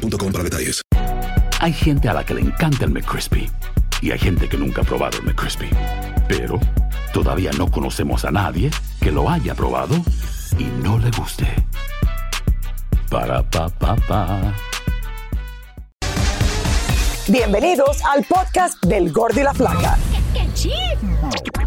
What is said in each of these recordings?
para detalles. Hay gente a la que le encanta el McCrispy y hay gente que nunca ha probado el McCrispy. Pero todavía no conocemos a nadie que lo haya probado y no le guste. Para pa pa pa. Bienvenidos al podcast del Gordi y la Flaca.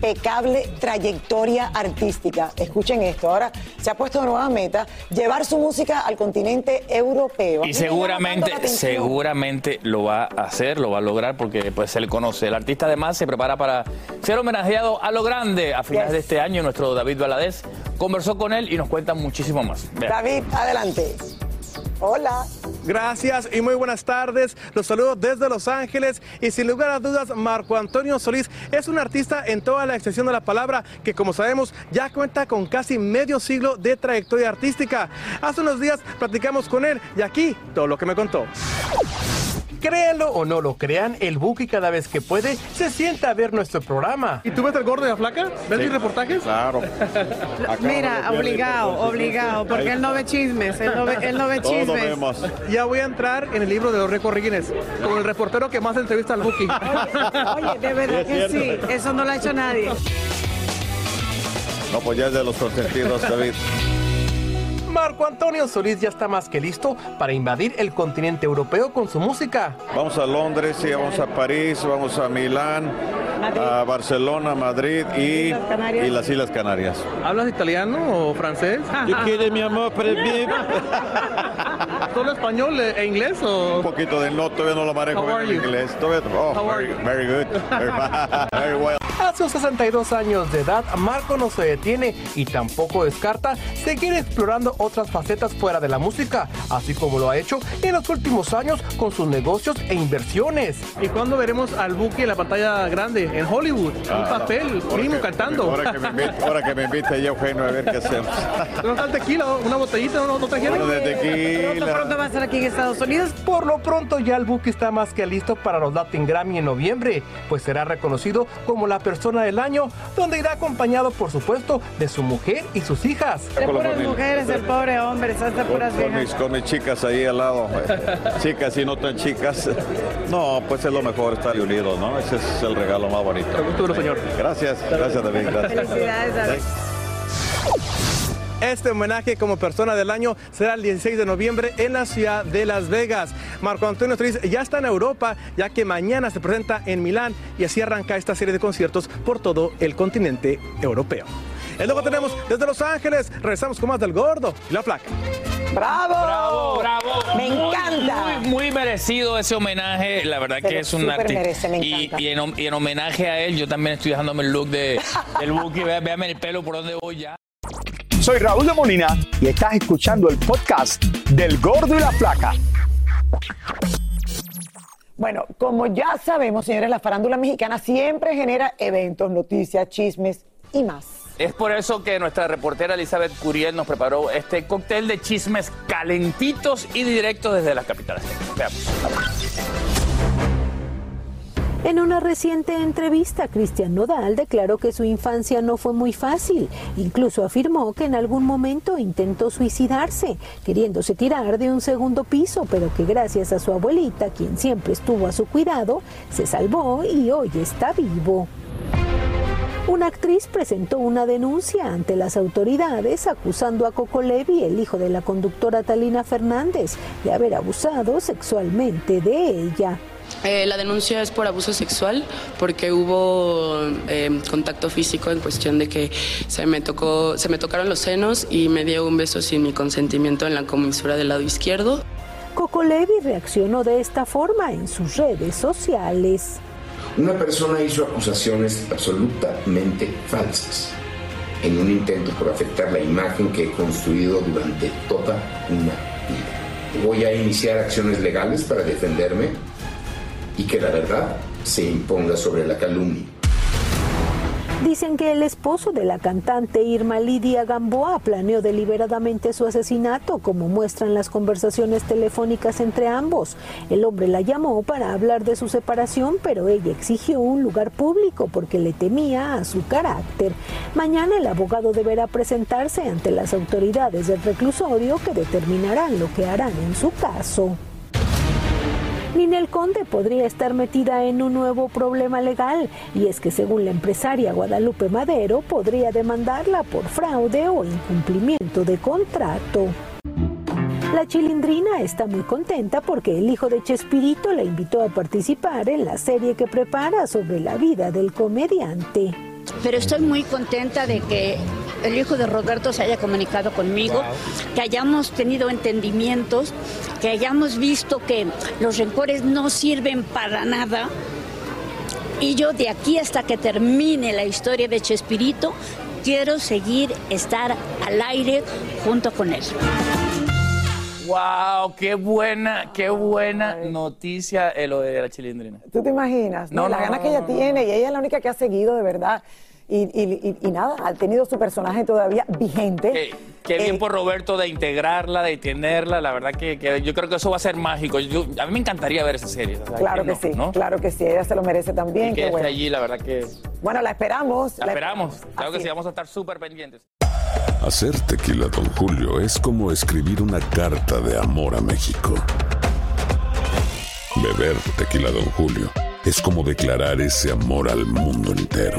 impecable trayectoria artística. Escuchen esto, ahora se ha puesto una nueva meta, llevar su música al continente europeo. Y seguramente, seguramente lo va a hacer, lo va a lograr porque pues se le conoce. El artista además se prepara para ser homenajeado a lo grande a finales Yes. de este año. Nuestro David Valadez conversó con él y nos cuenta muchísimo más. Vean. David, adelante. Hola. Gracias y muy buenas tardes. Los saludo desde Los Ángeles y sin lugar a dudas Marco Antonio Solís es un artista en toda la extensión de la palabra que como sabemos ya cuenta con casi medio siglo de trayectoria artística. Hace unos días platicamos con él y aquí todo lo que me contó. Créanlo o no lo crean, el Buki cada vez que puede se sienta a ver nuestro programa. ¿Y tú ves el gordo y la flaca? ¿Ves mis reportajes? Claro. Mira, obligado, obligado, porque él no ve chismes, él no ve, él no ve Todo chismes. vemos. Ya voy a entrar en el libro de los récords Guinness como el reportero que más entrevista al Buki. Oye, de verdad que sí, eso no lo ha hecho nadie. No, pues ya es de los consentidos, David. Marco Antonio Solís ya está más que listo para invadir el continente europeo con su música. Vamos a Londres, sí, vamos a París, vamos a Milán, a Barcelona, Madrid y, Las Canarias. y las Islas Canarias. ¿Hablas italiano o francés? Yo quiero mi amor, pero bien. ¿Solo español e inglés o...? Un poquito de no, todavía no lo manejo en inglés. Todavía, oh, How are very, you? very good. Very, very well. A sus 62 años de edad, Marco no se detiene y tampoco descarta seguir explorando otras facetas fuera de la música, así como lo ha hecho en los últimos años con sus negocios e inversiones. ¿Y cuándo veremos al Buki en la pantalla grande? En Hollywood, un Ah, papel, ahora mínimo que- cantando. Ahora que me invite, ahora que me invite ya Eugenio a ver qué hacemos. ¿No está el tequila? ¿Una botellita? ¿No, no? Bueno, de Pronto, pronto va tequila. a estar aquí en Estados Unidos. Por lo pronto ya el Buki está más que listo para los Latin Grammy en noviembre, pues será reconocido como la persona del año, donde irá acompañado por supuesto de su mujer y sus hijas. De puras mujeres, el pobre hombre, se hace Con, puras con mis, viejas. con mis chicas ahí al lado. Chicas y no tan chicas. No, pues es lo mejor estar unidos, ¿no? Ese es el regalo más bonito. verlo, señor. Gracias, gracias David. Gracias. Felicidades, David. Este homenaje como persona del año será el 16 de noviembre en la ciudad de Las Vegas. Marco Antonio Solís ya está en Europa, ya que mañana se presenta en Milán y así arranca esta serie de conciertos por todo el continente europeo. Es lo que tenemos desde Los Ángeles. Regresamos con más del gordo y la flaca. ¡Bravo! Bravo, bravo. Me Muy, encanta. Muy, muy merecido ese homenaje. La verdad Se que es un artista. merece, me y, encanta. y en, y en homenaje a él, yo también estoy dejándome el look de, del Buki. Vea- Véame el pelo por donde voy ya. Soy Raúl de Molina y estás escuchando el podcast del Gordo y la Flaca. Bueno, como ya sabemos, señores, la farándula mexicana siempre genera eventos, noticias, chismes y más. Es por eso que nuestra reportera Elizabeth Curiel nos preparó este cóctel de chismes calentitos y directos desde las capitales. Veamos. En una reciente entrevista, Cristian Nodal declaró que su infancia no fue muy fácil. Incluso afirmó que en algún momento intentó suicidarse, queriéndose tirar de un segundo piso, pero que gracias a su abuelita, quien siempre estuvo a su cuidado, se salvó y hoy está vivo. Una actriz presentó una denuncia ante las autoridades acusando a Coco Levi, el hijo de la conductora Talina Fernández, de haber abusado sexualmente de ella. Eh, la denuncia es por abuso sexual porque hubo eh, contacto físico en cuestión de que se me tocó, se me tocaron los senos y me dio un beso sin mi consentimiento en la comisura del lado izquierdo. Coco Levi reaccionó de esta forma en sus redes sociales. Una persona hizo acusaciones absolutamente falsas en un intento por afectar la imagen que he construido durante toda una vida. Voy a iniciar acciones legales para defenderme y que la verdad se imponga sobre la calumnia. Dicen que el esposo de la cantante Irma Lidia Gamboa planeó deliberadamente su asesinato, como muestran las conversaciones telefónicas entre ambos. El hombre la llamó para hablar de su separación, pero ella exigió un lugar público porque le temía a su carácter. Mañana el abogado deberá presentarse ante las autoridades del reclusorio que determinarán lo que harán en su caso. Ninel Conde podría estar metida en un nuevo problema legal y es que según la empresaria Guadalupe Madero podría demandarla por fraude o incumplimiento de contrato. La chilindrina está muy contenta porque el hijo de Chespirito la invitó a participar en la serie que prepara sobre la vida del comediante. Pero estoy muy contenta de que el hijo de Roberto se haya comunicado conmigo, que hayamos tenido entendimientos, que hayamos visto que los rencores no sirven para nada. Y yo de aquí hasta que termine la historia de Chespirito, quiero seguir estar al aire junto con él. Wow, qué buena, qué buena noticia eh, lo de la chilindrina. ¿Tú te imaginas? No, la no, gana no, que ella no, no, tiene y ella es la única que ha seguido de verdad. Y, y- y- y nada, ha tenido su personaje todavía vigente. Qué, qué bien Eh, por Roberto de integrarla, de tenerla. La verdad que, que yo creo que eso va a ser mágico. Yo- a mí me encantaría ver esa serie. o sea, Claro que no, sí, ¿no? claro que sí, ella se lo merece también. Y que qué esté bueno. allí, la verdad que Bueno, la esperamos. la esperamos. Claro que sí, vamos a estar súper pendientes. Hacer tequila, Don Julio, es como escribir una carta de amor a México. Beber tequila, Don Julio, es como declarar ese amor al mundo entero.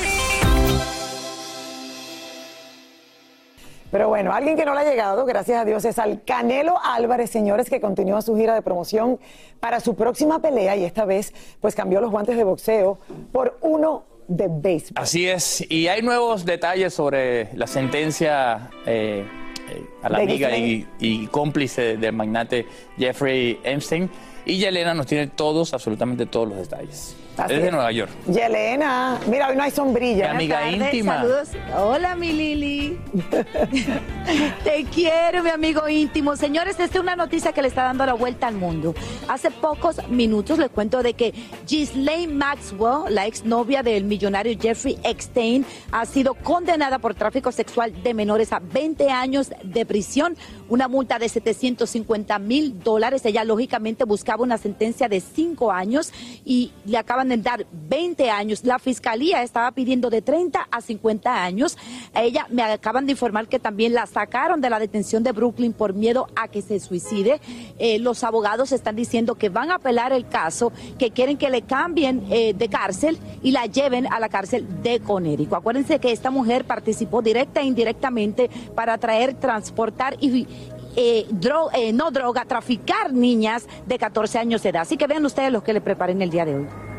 Pero bueno, alguien que no le ha llegado, gracias a Dios, es al Canelo Álvarez, señores, que continúa su gira de promoción para su próxima pelea y esta vez pues cambió los guantes de boxeo por uno de béisbol. Así es. Y hay nuevos detalles sobre la sentencia eh, eh, a la De amiga y, y cómplice del magnate Jeffrey Epstein. Y Yelena nos tiene todos, absolutamente todos los detalles. Así es. Nueva York. Yelena, mira, hoy no hay sombrilla. Mi amiga tardes, íntima. Saludos. Hola, mi Lili. Te quiero, mi amigo íntimo. Señores, esta es una noticia que le está dando la vuelta al mundo. Hace pocos minutos les cuento de que Ghislaine Maxwell, la exnovia del millonario Jeffrey Epstein, ha sido condenada por tráfico sexual de menores a 20 años de prisión, una multa de 750 mil dólares. Ella lógicamente buscaba una sentencia de 5 años y le acaban de dar 20 años. La fiscalía estaba pidiendo de 30 a 50 años. A ella me acaban de informar que también la sacaron de la detención de Brooklyn por miedo a que se suicide. Eh, los abogados están diciendo que van a apelar el caso, que quieren que le cambien eh, de cárcel y la lleven a la cárcel de Conérico. Acuérdense que esta mujer participó directa e indirectamente para traer, transportar y eh, eh, no droga, traficar niñas de 14 años de edad. Así que vean ustedes los que le preparen el día de hoy.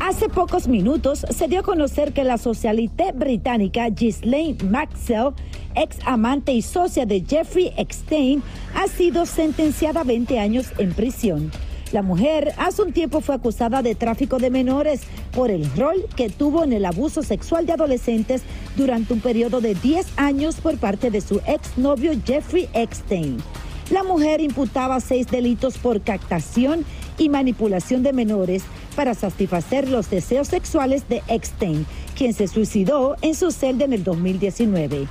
Hace pocos minutos se dio a conocer que la socialité británica Ghislaine Maxwell, ex amante y socia de Jeffrey Epstein, ha sido sentenciada a 20 años en prisión. La mujer hace un tiempo fue acusada de tráfico de menores por el rol que tuvo en el abuso sexual de adolescentes durante un periodo de 10 años por parte de su exnovio Jeffrey Epstein. La mujer imputaba seis delitos por captación y manipulación de menores para satisfacer los deseos sexuales de Epstein, quien se suicidó en su celda en el 2019.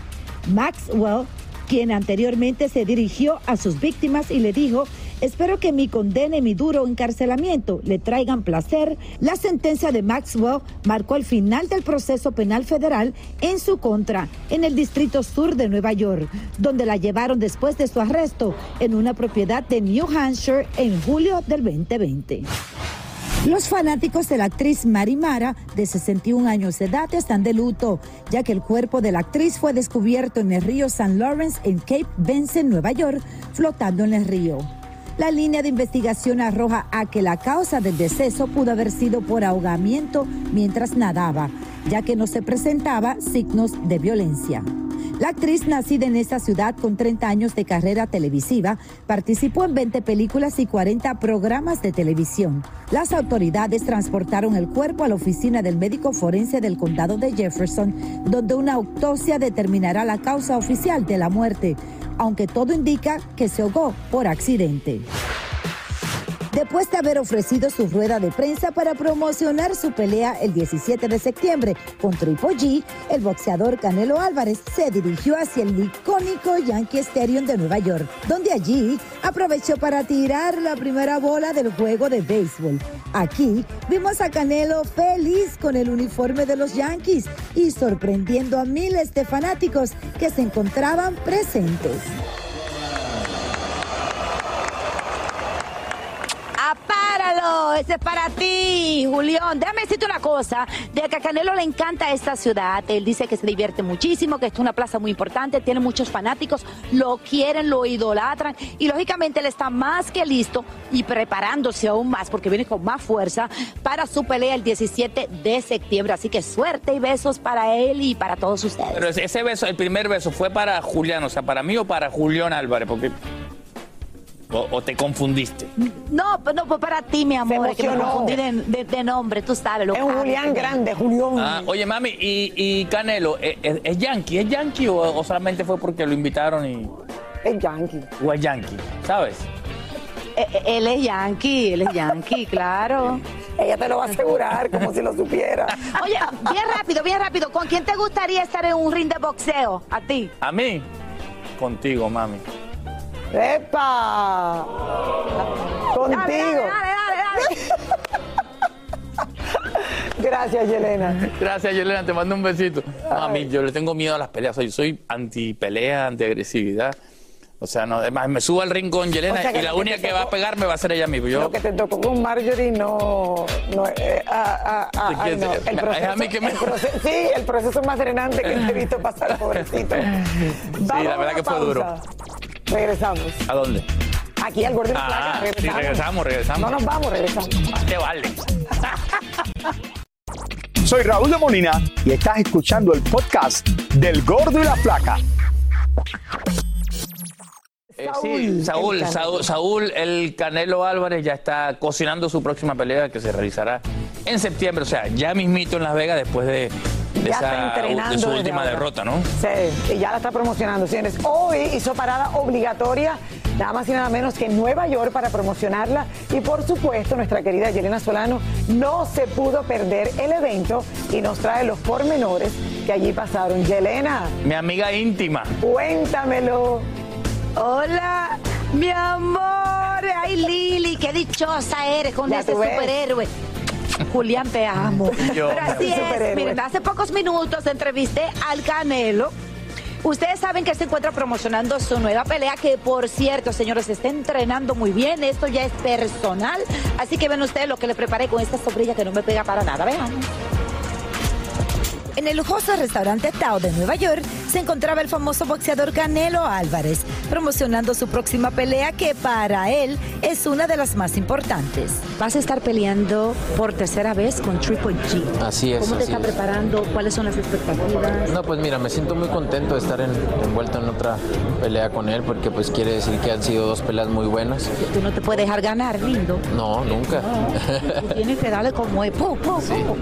Maxwell, quien anteriormente se dirigió a sus víctimas y le dijo, espero que mi condena y mi duro encarcelamiento le traigan placer. La sentencia de Maxwell marcó el final del proceso penal federal en su contra en el Distrito Sur de Nueva York, donde la llevaron después de su arresto en una propiedad de New Hampshire en julio del 2020. Los fanáticos de la actriz Marimara, de 61 años de edad, están de luto, ya que el cuerpo de la actriz fue descubierto en el río St. Lawrence en Cape Benson, Nueva York, flotando en el río. La línea de investigación arroja a que la causa del deceso pudo haber sido por ahogamiento mientras nadaba, ya que no se presentaba signos de violencia. La actriz nacida en esta ciudad con 30 años de carrera televisiva participó en 20 películas y 40 programas de televisión. Las autoridades transportaron el cuerpo a la oficina del médico forense del condado de Jefferson, donde una autopsia determinará la causa oficial de la muerte, aunque todo indica que se ahogó por accidente después de haber ofrecido su rueda de prensa para promocionar su pelea el 17 de septiembre con Triple G, el boxeador Canelo Álvarez se dirigió hacia el icónico Yankee Stadium de Nueva York, donde allí aprovechó para tirar la primera bola del juego de béisbol. Aquí vimos a Canelo feliz con el uniforme de los Yankees y sorprendiendo a miles de fanáticos que se encontraban presentes. Ese es para ti, Julián. Déjame decirte una cosa. De que a Canelo le encanta esta ciudad. Él dice que se divierte muchísimo, que es una plaza muy importante, tiene muchos fanáticos, lo quieren, lo idolatran. Y lógicamente él está más que listo y preparándose aún más, porque viene con más fuerza, para su pelea el 17 de septiembre. Así que suerte y besos para él y para todos ustedes. Pero ese beso, el primer beso, ¿fue para Julián, o sea, para mí o para Julián Álvarez? Porque o, te confundiste? No, pues no, pues para ti, mi amor, que me confundí de, nombre, tú sabes. Lo es un Julián grande, Julián. Ah, oye, mami, y, Canelo, ¿es, ¿es, yankee? ¿Es yankee o, solamente fue porque lo invitaron y...? Es yankee. ¿O es yankee? ¿Sabes? Eh, eh, él es yankee, él es yankee, claro. Ella te lo va a asegurar como si lo supiera. Oye, bien rápido, bien rápido. ¿Con quién te gustaría estar en un ring de boxeo? ¿A ti? ¿A mí? Contigo, mami. ¡Epa! Contigo. Dale, dale, Gracias, Yelena. Gracias, Yelena. Te mando un besito. a mí, yo le tengo miedo a las peleas. yo soy anti-pelea, anti-agresividad. O sea, no, además me subo al ring con Yelena y la única que va a pegarme va a ser ella misma. Yo... Lo que te tocó con Marjorie no. no eh, ah, ah, ah, el proceso, es a mí que me... sí, el proceso más drenante que he visto pasar, pobrecito. sí, la verdad que fue duro. Regresamos. ¿A dónde? Aquí al Gordon ah, Regresamos. Sí, regresamos, regresamos. No nos vamos, regresamos. Te vale. Soy Raúl de Molina y estás escuchando el podcast del Gordo y la Flaca. Eh, sí, Saúl, Saúl, Saúl, el Canelo Álvarez ya está cocinando su próxima pelea que se realizará en septiembre, o sea, ya mismito en Las Vegas después de de, esa, su última derrota, ¿no? Sí, y ya la está promocionando, señores. Hoy hizo parada obligatoria, nada más y nada menos que en Nueva York para promocionarla. Y por supuesto, nuestra querida Yelena Solano no se pudo perder el evento y nos trae los pormenores que allí pasaron. Yelena. Mi amiga íntima. Cuéntamelo. Hola, mi amor. Ay, Lili, qué dichosa eres con este superhéroe. Julián, te amo. Pero así es. Miren, hace pocos minutos entrevisté al Canelo. Ustedes saben que se encuentra promocionando su nueva pelea, que por cierto, señores, se está entrenando muy bien. Esto ya es personal. Así que ven ustedes lo que le preparé con esta sombrilla que no me pega para nada. Vean. En el lujoso restaurante Tao de Nueva York se encontraba el famoso boxeador Canelo Álvarez, promocionando su próxima pelea que para él es una de las más importantes. Vas a estar peleando por tercera vez con Triple G. Así es. ¿Cómo te está es. preparando? ¿Cuáles son las expectativas? No, pues mira, me siento muy contento de estar en- envuelto en otra pelea con él porque pues quiere decir que han sido dos peleas muy buenas. Tú no te puedes dejar ganar, lindo. No, nunca. Tú tienes que darle como es. pu.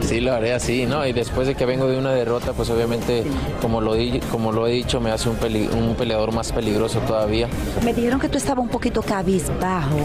Sí, lo haré así, ¿no? Y después de que vengo de una derrota, pues obviamente, como lo, di- como lo he dicho, me hace un, peli- un peleador más peligroso todavía. Me dijeron que tú estabas un poquito cabizbajo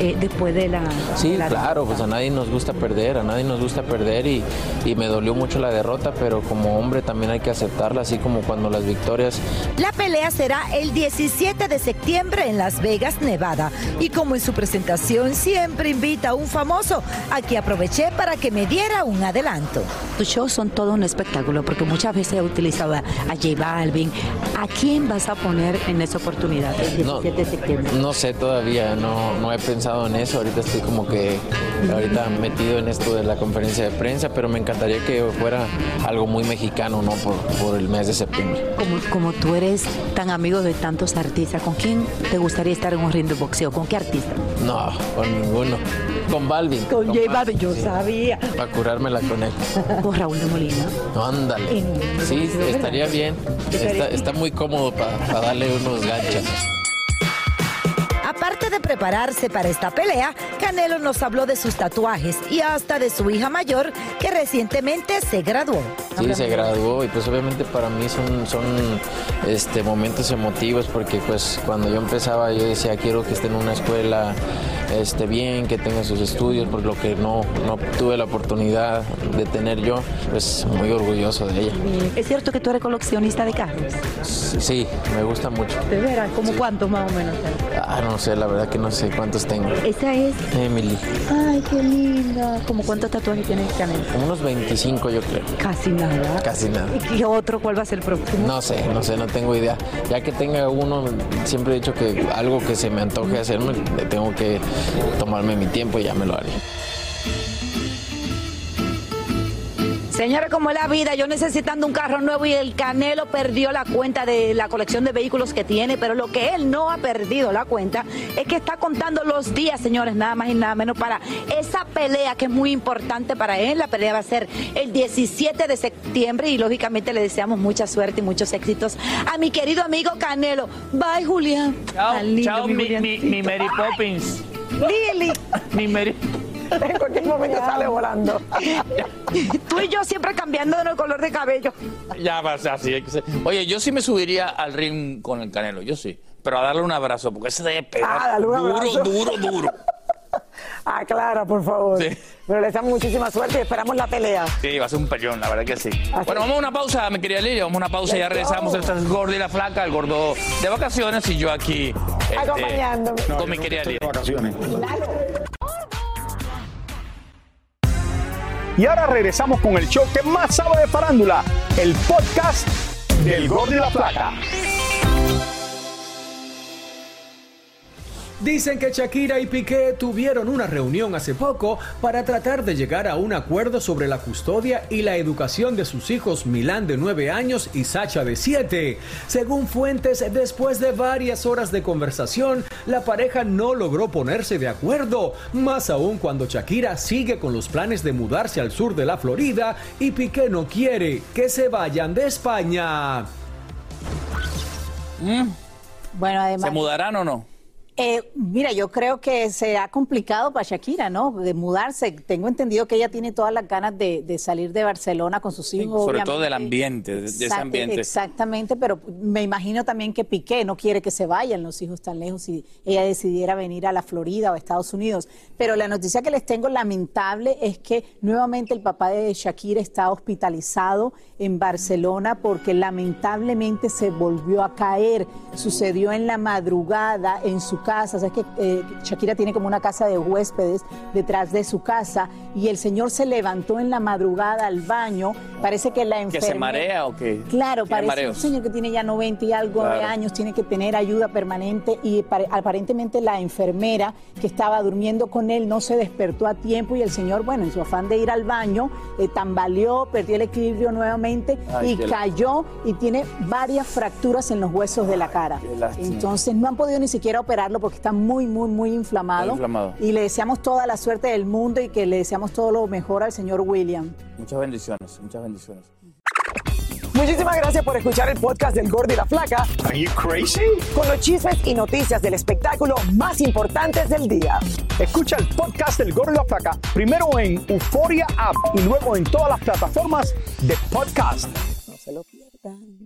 eh, después de la... Sí, de la- claro, pues a nadie nos gusta perder, a nadie nos gusta perder y, y me dolió mucho la derrota, pero como hombre también hay que aceptarla, así como cuando las victorias La pelea será el 17 de septiembre en Las Vegas, Nevada. Y como en su presentación siempre invita a un famoso, aquí aproveché para que me diera un adelanto. Tus shows son todo un espectáculo porque muchas veces he utilizado a a J Balvin. ¿A quién vas a poner en esa oportunidad el 17 de septiembre? No sé todavía, no, no he pensado en eso. Ahorita estoy como que ahorita metido en esto de la conferencia de prensa, pero me encantaría que fuera algo muy mexicano, ¿no? Por, por el mes de septiembre. Como, como tú eres tan amigo de tantos artistas, ¿con quién te gustaría estar en un ring de boxeo? ¿Con qué artista? No, con ninguno. Con Balvin. Con J Balvin, yo sabía. Para curármela con él. Con Raúl de Molina. No, ándale. Sí, estaría bien. Está, está muy cómodo para darle unos ganchos. Aparte de prepararse para esta pelea, Canelo nos habló de sus tatuajes y hasta de su hija mayor que recientemente se graduó. Sí, se graduó y pues obviamente para mí son, son este, momentos emotivos porque pues cuando yo empezaba yo decía quiero que esté en una escuela este, bien, que tenga sus estudios, por lo que no, no tuve la oportunidad de tener yo, pues muy orgulloso de ella. ¿Es cierto que tú eres coleccionista de carros? Sí, me gusta mucho. ¿De veras? ¿Cómo cuántos más o menos? Ah, no sé, la verdad que no sé cuántos tengo. Esa es. Emily, Ay, qué linda. ¿Cómo cuántos tatuajes tienes, como unos 25 yo creo. Casi nada. Casi nada. ¿Y qué otro? ¿Cuál va a ser el próximo? No sé, no sé, no tengo idea. Ya que tenga uno, siempre he dicho que algo que se me antoje hacerme, tengo que tomarme mi tiempo y ya me lo haré. Señores, como es la vida, yo necesitando un carro nuevo y el Canelo perdió la cuenta de la colección de vehículos que tiene, pero lo que él no ha perdido la cuenta es que está contando los días, señores, nada más y nada menos para esa pelea que es muy importante para él. La pelea va a ser el 17 de septiembre y lógicamente le deseamos mucha suerte y muchos éxitos a mi querido amigo Canelo. Bye, Julián. Chao, Tan lindo, chao, mi, mi, Juliancito. mi Mary Poppins. Lili. Mi Mary. En cualquier momento sale volando. Tú y yo siempre cambiando el color de cabello. Ya va a ser así. hay que ser. Oye, yo sí me subiría al ring con el Canelo, yo sí. Pero a darle un abrazo, porque ese debe pegar Ah, dale un duro, duro, duro. Aclara, por favor. Pero le damos muchísima suerte y esperamos la pelea. Sí, va a ser un pellón, la verdad que sí. Bueno, vamos a una pausa, mi querida Lilia. Vamos a una pausa y ya regresamos. Esta es Gordo y la Flaca, el gordo de vacaciones y yo aquí. este, Acompañándome. Con mi querida Lilia. Y ahora regresamos con el show que más sabe de farándula, el podcast del Gol de la Plata. Dicen que Shakira y Piqué tuvieron una reunión hace poco para tratar de llegar a un acuerdo sobre la custodia y la educación de sus hijos Milán de 9 años y Sacha de 7. Según fuentes, después de varias horas de conversación, la pareja no logró ponerse de acuerdo, más aún cuando Shakira sigue con los planes de mudarse al sur de la Florida y Piqué no quiere que se vayan de España. Bueno, además. ¿Se mudarán o no? Eh, mira, yo creo que será complicado para Shakira, ¿no? De mudarse. Tengo entendido que ella tiene todas las ganas de, de salir de Barcelona con sus hijos. Sobre todo del ambiente, de, ese ambiente. Exactamente, pero me imagino también que Piqué no quiere que se vayan los hijos tan lejos si ella decidiera venir a la Florida o a Estados Unidos. Pero la noticia que les tengo lamentable es que nuevamente el papá de Shakira está hospitalizado en Barcelona porque lamentablemente se volvió a caer. Sucedió en la madrugada en su casa. es que eh, Shakira tiene como una casa de huéspedes detrás de su casa y el señor se levantó en la madrugada al baño. Parece que la enfermera... ¿Que se marea o qué? Claro, parece un señor que tiene ya 90 y algo de años, tiene que tener ayuda permanente y aparentemente la enfermera que estaba durmiendo con él no se despertó a tiempo y el señor, bueno, en su afán de ir al baño, eh, tambaleó, perdió el equilibrio nuevamente y cayó y tiene varias fracturas en los huesos de la cara. Entonces no han podido ni siquiera operarlo porque está muy, muy, muy inflamado. inflamado. Y le deseamos toda la suerte del mundo y que le deseamos todo lo mejor al señor William. Muchas bendiciones, muchas bendiciones. Muchísimas gracias por escuchar el podcast del Gordo y la Flaca. Are you crazy? Con los chismes y noticias del espectáculo más importantes del día. Escucha el podcast del Gordo y la Flaca primero en Euforia App y luego en todas las plataformas de podcast. No se lo pierdan.